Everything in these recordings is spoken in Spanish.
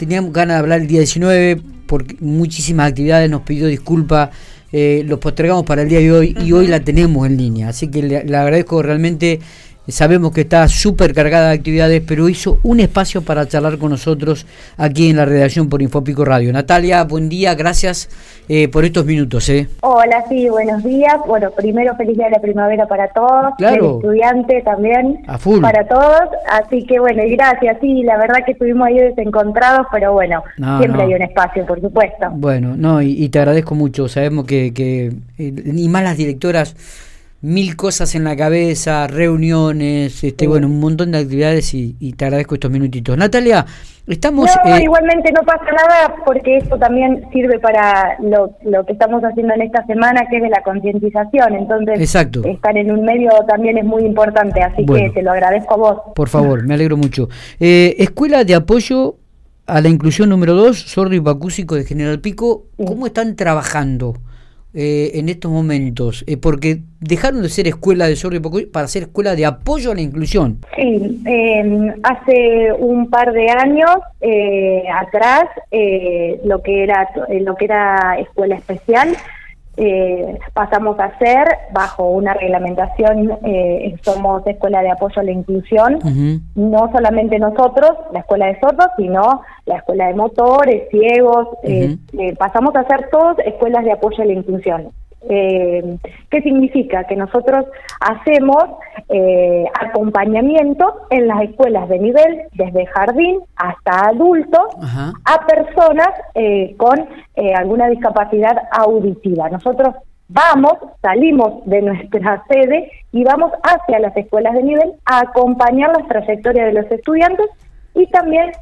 teníamos ganas de hablar el día 19 porque muchísimas actividades nos pidió disculpa, eh, los postergamos para el día de hoy y hoy la tenemos en línea. Así que le, le agradezco realmente Sabemos que está súper cargada de actividades, pero hizo un espacio para charlar con nosotros aquí en la redacción por Infopico Radio. Natalia, buen día, gracias eh, por estos minutos. ¿eh? Hola, sí, buenos días. Bueno, primero feliz día de la primavera para todos. Claro. El estudiante también. A full. Para todos. Así que bueno, y gracias. Sí, la verdad que estuvimos ahí desencontrados, pero bueno, No, siempre no. hay un espacio, por supuesto. Bueno, no, y, y te agradezco mucho. Sabemos que, que eh, y más las directoras, mil cosas en la cabeza, reuniones, este, Sí. bueno, un montón de actividades y, y te agradezco estos minutitos. Natalia, estamos... No, eh, igualmente no pasa nada porque esto también sirve para lo, lo que estamos haciendo en esta semana, que es de la concientización. Entonces, Exacto. estar en un medio también es muy importante, así Bueno. que te lo agradezco a vos. Por favor, me alegro mucho. Eh, Escuela de Apoyo a la Inclusión número 2, Sordo y Pacúsico de General Pico. ¿cómo están trabajando eh, en estos momentos? Eh, porque dejaron de ser escuela de sordo para ser escuela de apoyo a la inclusión. Sí, eh, hace un par de años eh, atrás, eh, lo que era lo que era escuela especial, eh, pasamos a ser bajo una reglamentación, eh, somos escuela de apoyo a la inclusión. No solamente nosotros, la escuela de sordos, sino la escuela de motores, ciegos, eh, eh, pasamos a ser todos escuelas de apoyo a la inclusión. Eh, ¿Qué significa? Que nosotros hacemos eh, acompañamiento en las escuelas de nivel, desde jardín hasta adultos, Ajá. a personas eh, con eh, alguna discapacidad auditiva. Nosotros vamos, salimos de nuestra sede y vamos hacia las escuelas de nivel a acompañar las trayectorias de los estudiantes y también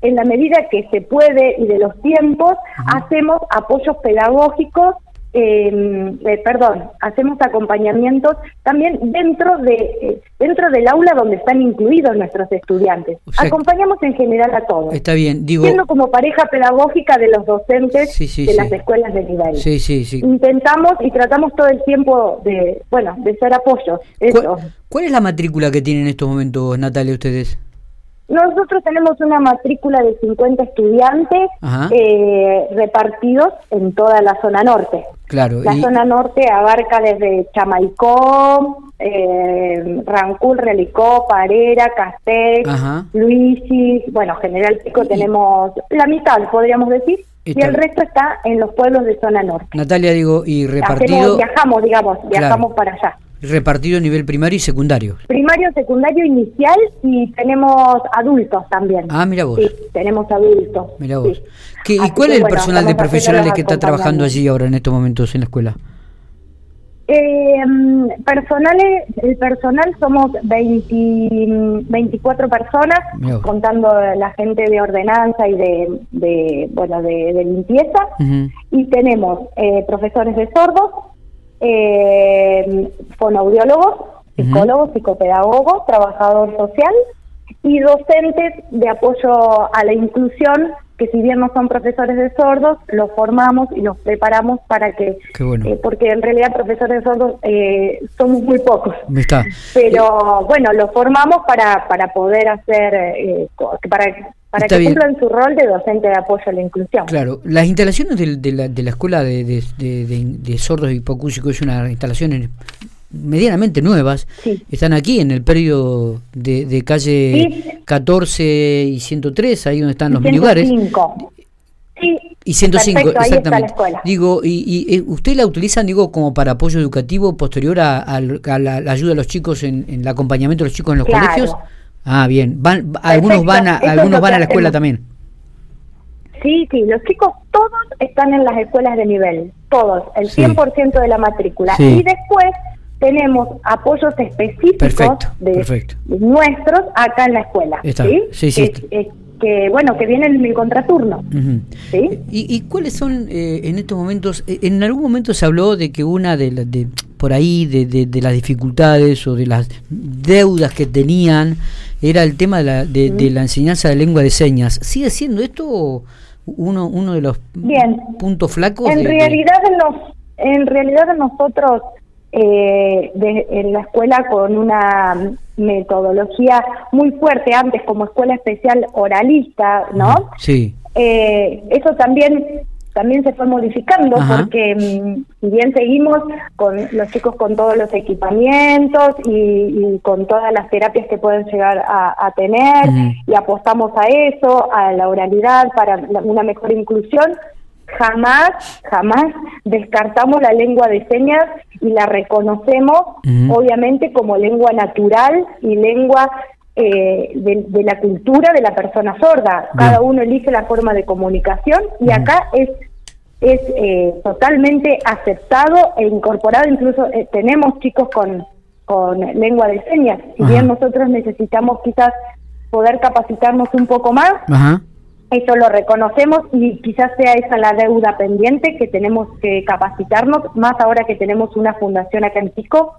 en la medida que se puede y de los tiempos hacemos apoyos pedagógicos eh, eh, perdón, hacemos acompañamientos también dentro de eh, dentro del aula donde están incluidos nuestros estudiantes. O sea, Acompañamos en general a todos Está bien, digo... siendo como pareja pedagógica de los docentes Sí, sí, de sí. las escuelas de nivel. Sí, sí, sí. Intentamos y tratamos todo el tiempo de, bueno, de ser apoyo. Eso. ¿Cuál, cuál es la matrícula que tienen en estos momentos, Natalia, ustedes? Nosotros tenemos una matrícula de 50 estudiantes eh, repartidos en toda la zona norte. Claro, La y- zona norte abarca desde Chamaicó, eh, Rancul, Relicó, Parera, Castell. Luisis, bueno, General Pico tenemos la mitad, podríamos decir, y el resto está en los pueblos de zona norte. Natalia, digo, y Hacemos, repartido, viajamos, digamos, viajamos para allá. Repartido a nivel primario y secundario. Primario, secundario, inicial y tenemos adultos también. Ah, mira vos. Sí, tenemos adultos. Mira sí. vos. ¿Qué- ¿Y cuál es el bueno, personal de profesionales que está trabajando allí ahora en estos momentos en la escuela? Eh, personales, el personal somos 20, 24 personas, contando la gente de ordenanza y de, de bueno de, de limpieza, y tenemos eh, profesores de sordos, eh, fonoaudiólogos, psicólogos, psicopedagogos, trabajador social y docentes de apoyo a la inclusión que si bien no son profesores de sordos, los formamos y los preparamos para que, bueno. eh, porque en realidad profesores de sordos eh, somos muy pocos, está. pero bueno, los formamos para, para poder hacer, eh, para, para Está que bien. cumplan su rol de docente de apoyo a la inclusión. Claro, las instalaciones del- de, la, de la escuela de, de, de- de- de sordos y hipocúsicos es una instalaciones medianamente nuevas. Sí. Están aquí en el periodo de, de calle Sí. 14 y 103, ahí donde están los mini 105. Sí, Y 105, perfecto, ahí está la exactamente. Digo, y, y, eh, ¿usted la utilizan, digo, como para apoyo educativo posterior a, al- a la, la ayuda de los chicos en, en el acompañamiento de los chicos en los Claro. colegios? Ah, bien. Van, algunos van a, Eso algunos van a la escuela también. Sí, sí, los chicos todos están en las escuelas de nivel, todos, el Sí. 100% de la matrícula. Sí. Y después tenemos apoyos específicos Perfecto, de, perfecto. nuestros acá en la escuela. Está, ¿sí? sí, sí, es- que, bueno, que vienen en el contraturno. ¿sí? ¿Y, y cuáles son eh, en estos momentos? eh, En algún momento se habló de que una de, las de por ahí de, de- de las dificultades o de las deudas que tenían era el tema de la, de, de la enseñanza de lengua de señas. ¿Sigue siendo esto uno, uno de los Bien. puntos flacos? En realidad, nos, en realidad nosotros eh, en la escuela con una metodología muy fuerte antes como escuela especial oralista, ¿no? Sí. Eh, eso también también se fue modificando porque mm, si bien seguimos con los chicos con todos los equipamientos y, con todas las terapias que pueden llegar a, tener y apostamos a eso, a la oralidad para una mejor inclusión, jamás, jamás descartamos la lengua de señas y la reconocemos obviamente como lengua natural y lengua eh, de, la cultura de la persona sorda. Cada uno elige la forma de comunicación y acá es es eh, totalmente aceptado e incorporado. Incluso eh, tenemos chicos con, con lengua de señas. Si bien nosotros necesitamos quizás poder capacitarnos un poco más, eso lo reconocemos y quizás sea esa la deuda pendiente que tenemos que capacitarnos, más ahora que tenemos una fundación acá en Pico,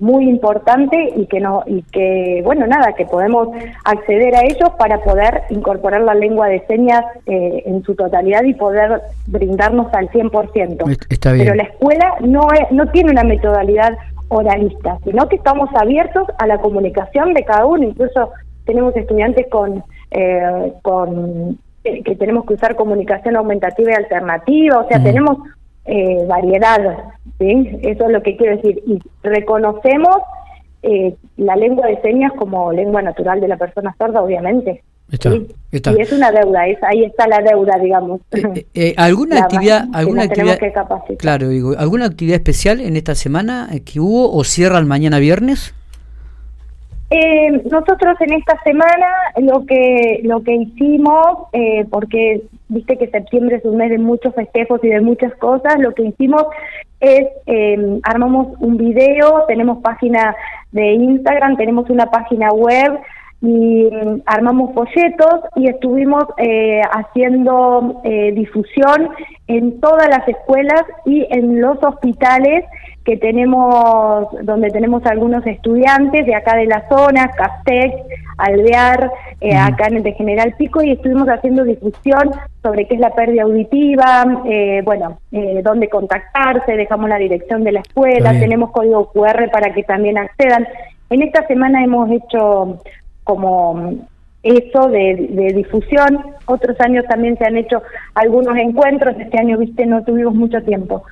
muy importante y que no y que bueno nada que podemos acceder a ellos para poder incorporar la lengua de señas eh, en su totalidad y poder brindarnos al 100%. Está bien. Pero la escuela no es, no tiene una metodalidad oralista, sino que estamos abiertos a la comunicación de cada uno, incluso tenemos estudiantes con eh, con que tenemos que usar comunicación aumentativa y alternativa, o sea, tenemos eh, variedad, ¿sí? Eso es lo que quiero decir. Y reconocemos eh, la lengua de señas como lengua natural de la persona sorda, obviamente. Está, está. Y es una deuda, es, ahí está la deuda, digamos. Eh, ¿Alguna actividad, alguna actividad, claro, digo, alguna actividad especial en esta semana que hubo o cierra el mañana viernes? Eh, nosotros en esta semana lo que lo que hicimos, eh, porque viste que septiembre es un mes de muchos festejos y de muchas cosas, lo que hicimos es eh, armamos un video, tenemos página de Instagram, tenemos una página web y mm, armamos folletos y estuvimos eh, haciendo eh, difusión en todas las escuelas y en los hospitales que tenemos, donde tenemos algunos estudiantes de acá de la zona, Castec, Alvear, eh, acá en el de General Pico, y estuvimos haciendo difusión sobre qué es la pérdida auditiva, bueno, dónde contactarse, dejamos la dirección de la escuela, tenemos código QR para que también accedan. En esta semana hemos hecho como eso de, difusión. Otros años también se han hecho algunos encuentros, este año, viste, no tuvimos mucho tiempo.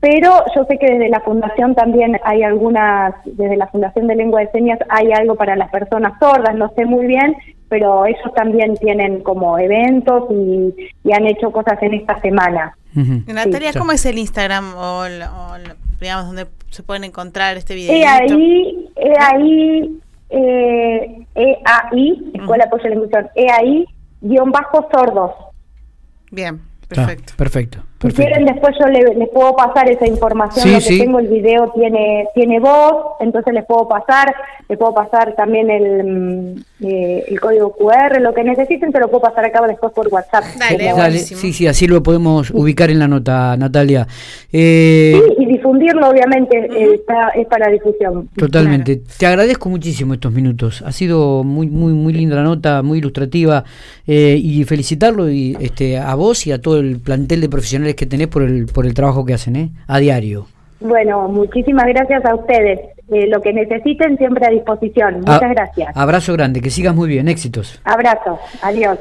Pero yo sé que desde la Fundación también hay algunas, desde la Fundación de Lengua de Señas hay algo para las personas sordas, no sé muy bien, pero ellos también tienen como eventos y, han hecho cosas en esta semana. Natalia, ¿cómo es el Instagram o, digamos donde se pueden encontrar este video? He ahí, he ahí eh, EAI, Escuela de Apoyo a la Inclusión, EAI, guion bajo sordos. Bien, perfecto. perfecto. Si quieren, después yo les, puedo pasar esa información. lo que tengo, el video tiene tiene voz, entonces les puedo pasar. Les puedo pasar también el, mm, eh, el código QR, lo que necesiten, se lo puedo pasar acá después por WhatsApp. Dale, sí, sí, así lo podemos ubicar en la nota, Natalia. Eh, sí, y difundirlo, obviamente, eh, es para difusión. Totalmente. Te agradezco muchísimo estos minutos. Ha sido muy, muy, muy linda la nota, muy ilustrativa. y felicitarlo y este a vos y a todo el plantel de profesionales que tenés por el, por el trabajo que hacen, ¿eh? A diario. Bueno, muchísimas gracias a ustedes. Eh, lo que necesiten siempre a disposición. Muchas gracias. Abrazo grande, que sigas muy bien, éxitos. Abrazo, adiós.